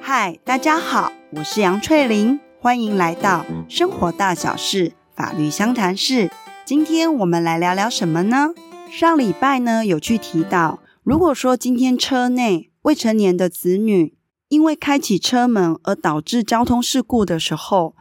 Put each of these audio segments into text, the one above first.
嗨，大家好，我是杨翠玲，欢迎来到生活大小事法律相谈室。今天我们来聊聊什么呢？上礼拜呢，有去提到，如果说今天车内未成年的子女因为开启车门而导致交通事故的时候，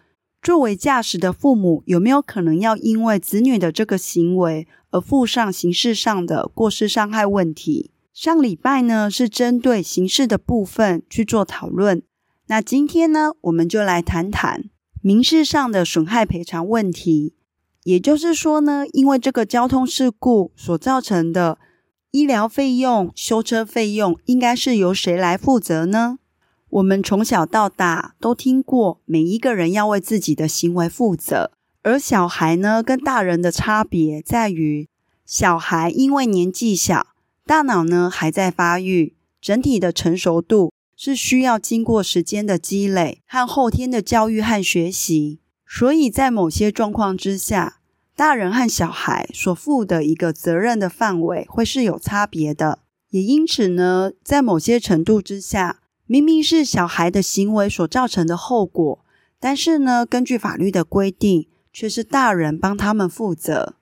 作为驾驶的父母有没有可能要因为子女的这个行为而负上刑事上的过失伤害问题？上礼拜呢，是针对刑事的部分去做讨论，那今天呢，我们就来谈谈民事上的损害赔偿问题。也就是说呢，因为这个交通事故所造成的医疗费用、修车费用，应该是由谁来负责呢？我们从小到大都听过，每一个人要为自己的行为负责，而小孩呢，跟大人的差别在于，小孩因为年纪小。大脑呢还在发育，整体的成熟度是需要经过时间的积累和后天的教育和学习，所以在某些状况之下，大人和小孩所负的一个责任的范围会是有差别的。也因此呢，在某些程度之下，明明是小孩的行为所造成的后果，但是呢，根据法律的规定，却是大人帮他们负责。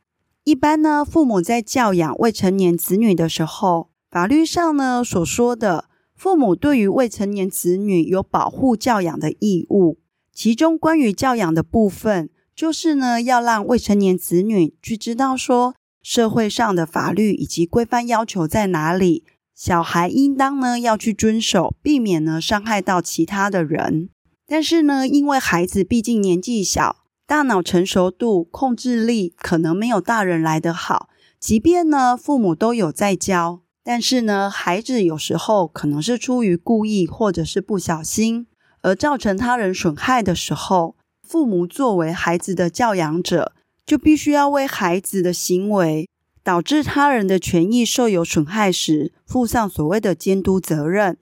一般呢，父母在教养未成年子女的时候，法律上呢所说的，父母对于未成年子女有保护教养的义务。其中关于教养的部分，就是呢要让未成年子女去知道说，社会上的法律以及规范要求在哪里，小孩应当呢要去遵守，避免呢伤害到其他的人。但是呢，因为孩子毕竟年纪小。大脑成熟度、控制力可能没有大人来得好，即便呢父母都有在教，但是呢孩子有时候可能是出于故意或者是不小心而造成他人损害的时候，父母作为孩子的教养者，就必须要为孩子的行为导致他人的权益受有损害时，负上所谓的监督责任。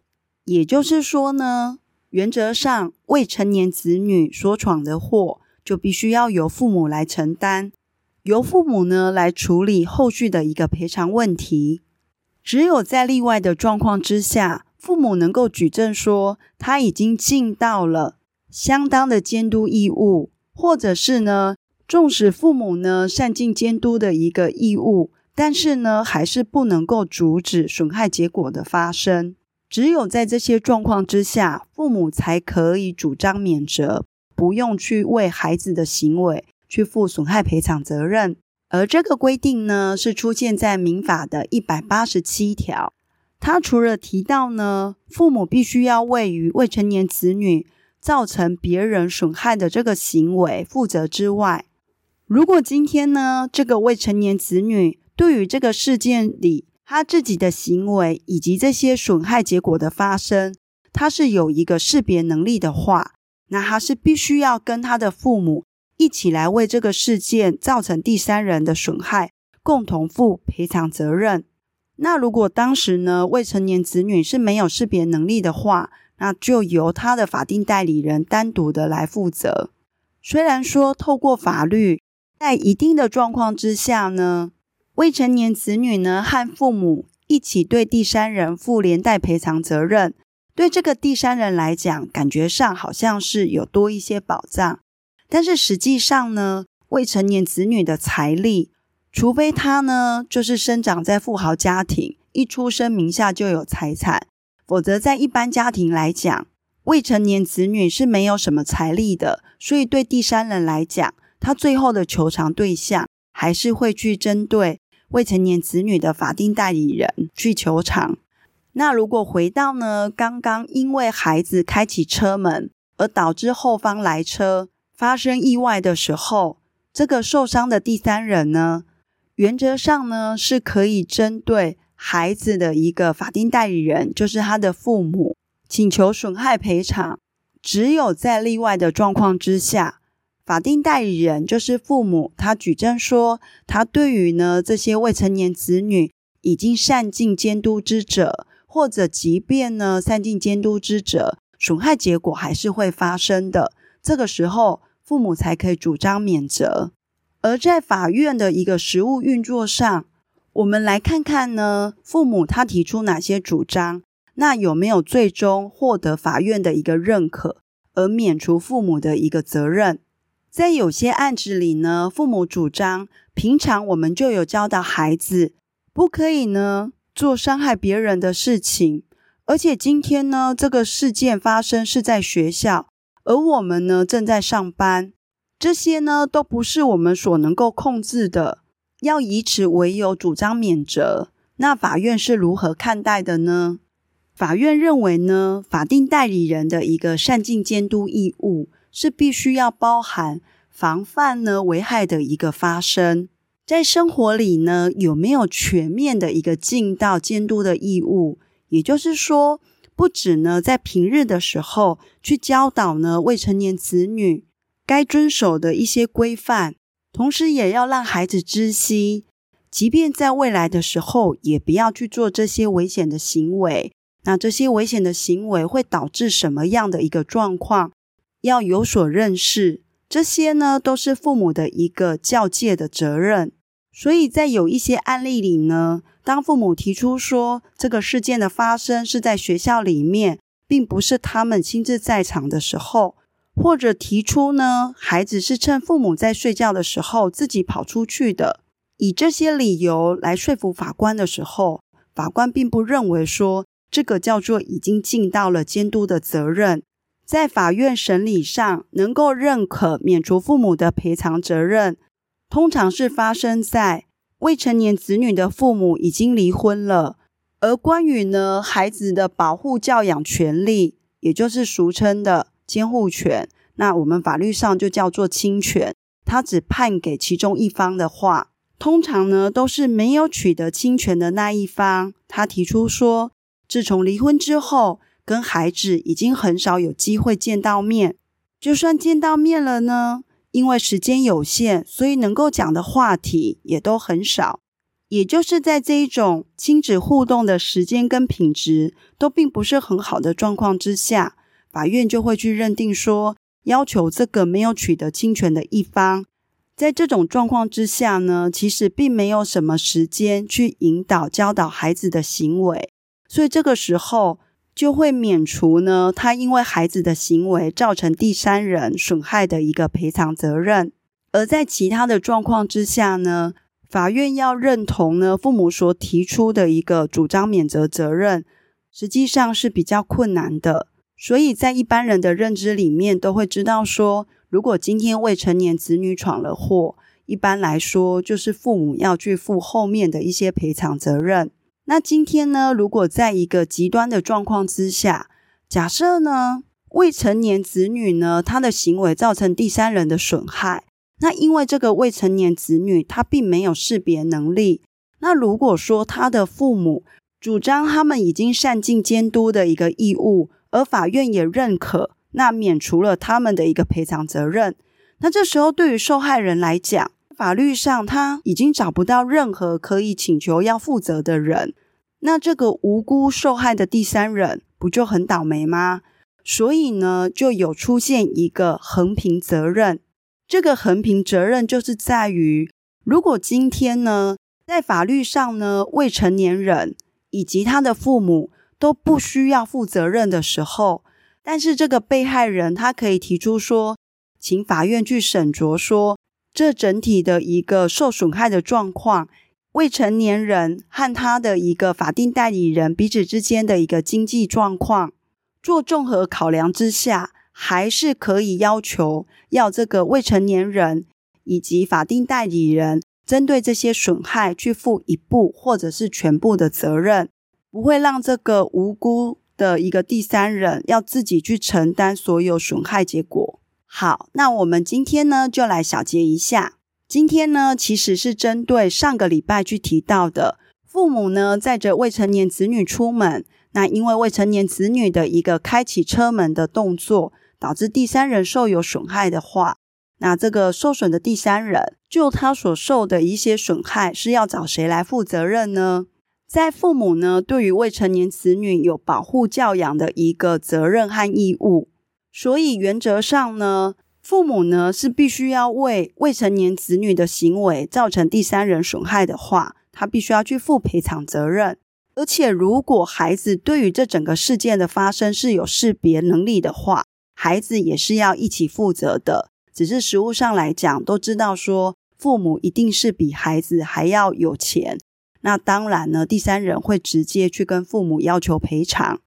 也就是说呢，原则上未成年子女所闯的祸。就必须要由父母来承担，由父母呢来处理后续的一个赔偿问题。只有在例外的状况之下，父母能够举证说他已经尽到了相当的监督义务，或者是呢，纵使父母呢善尽监督的一个义务，但是呢还是不能够阻止损害结果的发生。只有在这些状况之下，父母才可以主张免责。不用去为孩子的行为去负损害赔偿责任，而这个规定呢，是出现在民法的一百八十七条。它除了提到呢，父母必须要为于未成年子女造成别人损害的这个行为负责之外，如果今天呢，这个未成年子女对于这个事件里他自己的行为以及这些损害结果的发生，他是有一个识别能力的话。那他是必须要跟他的父母一起来为这个事件造成第三人的损害，共同负赔偿责任。那如果当时呢，未成年子女是没有识别能力的话，那就由他的法定代理人单独的来负责。虽然说透过法律，在一定的状况之下呢，未成年子女呢和父母一起对第三人负连带赔偿责任。对这个第三人来讲，感觉上好像是有多一些保障，但是实际上呢，未成年子女的财力，除非他呢就是生长在富豪家庭，一出生名下就有财产，否则在一般家庭来讲，未成年子女是没有什么财力的。所以对第三人来讲，他最后的求偿对象还是会去针对未成年子女的法定代理人去求偿。那如果回到呢，刚刚因为孩子开启车门而导致后方来车发生意外的时候，这个受伤的第三人呢，原则上呢是可以针对孩子的一个法定代理人，就是他的父母，请求损害赔偿。只有在例外的状况之下，法定代理人就是父母，他举证说他对于呢这些未成年子女已经善尽监督之责。或者，即便呢，善尽监督之责，损害结果还是会发生的。这个时候，父母才可以主张免责。而在法院的一个实务运作上，我们来看看呢，父母他提出哪些主张，那有没有最终获得法院的一个认可，而免除父母的一个责任？在有些案子里呢，父母主张，平常我们就有教导孩子，不可以呢做伤害别人的事情，而且今天呢，这个事件发生是在学校，而我们呢正在上班。这些呢，都不是我们所能够控制的，要以此为由主张免责。那法院是如何看待的呢？法院认为呢，法定代理人的一个善尽监督义务是必须要包含防范呢危害的一个发生。在生活里呢，有没有全面的一个尽到监督的义务？也就是说，不止呢在平日的时候去教导呢未成年子女。该遵守的一些规范，同时也要让孩子知悉，即便在未来的时候，也不要去做这些危险的行为。那这些危险的行为会导致什么样的一个状况？要有所认识。这些呢，都是父母的一个教诫的责任。所以在有一些案例里呢，当父母提出说这个事件的发生是在学校里面，并不是他们亲自在场的时候。或者提出呢，孩子是趁父母在睡觉的时候自己跑出去的，以这些理由来说服法官的时候，法官并不认为说这个叫做已经尽到了监督的责任，在法院审理上能够认可免除父母的赔偿责任，通常是发生在未成年子女的父母已经离婚了，而关于呢孩子的保护教养权利，也就是俗称的。监护权，那我们法律上就叫做侵权。他只判给其中一方的话，通常呢都是没有取得侵权的那一方。他提出说，自从离婚之后，跟孩子已经很少有机会见到面。就算见到面了呢，因为时间有限，所以能够讲的话题也都很少。也就是在这一种亲子互动的时间跟品质都并不是很好的状况之下。法院就会去认定说，要求这个没有取得侵权的一方，在这种状况之下呢，其实并没有什么时间去引导教导孩子的行为，所以这个时候就会免除呢，他因为孩子的行为造成第三人损害的一个赔偿责任。而在其他的状况之下呢，法院要认同呢，父母所提出的一个主张免责责任，实际上是比较困难的。所以在一般人的认知里面，都会知道说，如果今天未成年子女闯了祸，一般来说就是父母要去负后面的一些赔偿责任。那今天呢，如果在一个极端的状况之下，假设呢，未成年子女呢，他的行为造成第三人的损害，那因为这个未成年子女他并没有识别能力，那如果说他的父母主张他们已经善尽监督的一个义务。而法院也认可，那免除了他们的一个赔偿责任。那这时候，对于受害人来讲，法律上他已经找不到任何可以请求要负责的人。那这个无辜受害的第三人不就很倒霉吗？所以呢，就有出现一个横平责任。这个横平责任就是在于，如果今天呢，在法律上呢，未成年人以及他的父母。都不需要负责任的时候，但是这个被害人他可以提出说，请法院去审酌说，这整体的一个受损害的状况，未成年人和他的一个法定代理人彼此之间的一个经济状况，做综合考量之下，还是可以要求要这个未成年人以及法定代理人针对这些损害去负一部或者是全部的责任。不会让这个无辜的一个第三人要自己去承担所有损害结果。好，那我们今天呢就来小结一下。今天呢其实是针对上个礼拜去提到的，父母呢载着未成年子女出门，那因为未成年子女的一个开启车门的动作，导致第三人受有损害的话，那这个受损的第三人就他所受的一些损害是要找谁来负责任呢？在父母呢，对于未成年子女有保护教养的一个责任和义务，所以原则上呢，父母呢是必须要为未成年子女的行为造成第三人损害的话，他必须要去负赔偿责任。而且，如果孩子对于这整个事件的发生是有识别能力的话，孩子也是要一起负责的。只是实务上来讲，都知道说父母一定是比孩子还要有钱。那当然呢，第三人会直接去跟父母要求赔偿。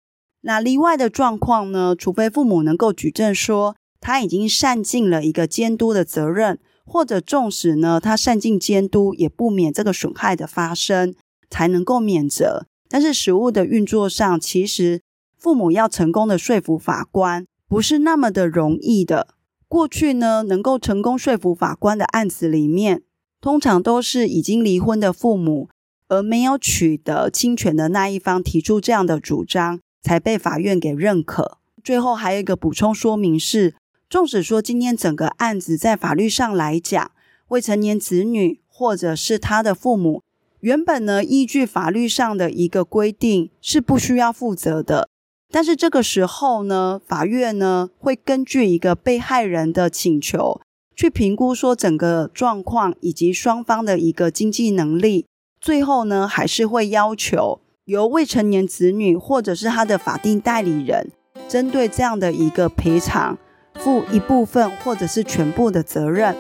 那例外的状况呢，除非父母能够举证说他已经善尽了一个监督的责任，或者纵使呢他善尽监督，也不免这个损害的发生，才能够免责。但是实务的运作上，其实父母要成功的说服法官，不是那么的容易的。过去呢，能够成功说服法官的案子里面，通常都是已经离婚的父母，而没有取得侵权的那一方提出这样的主张，才被法院给认可。最后还有一个补充说明是，纵使说今天整个案子在法律上来讲，未成年子女或者是他的父母。原本呢，依据法律上的一个规定是不需要负责的，但是这个时候呢，法院呢会根据一个被害人的请求去评估说整个状况以及双方的一个经济能力，最后呢还是会要求由未成年子女或者是他的法定代理人针对这样的一个赔偿负一部分或者是全部的责任。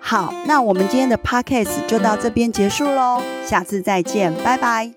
好，那我们今天的 podcast 就到这边结束喽，下次再见，拜拜。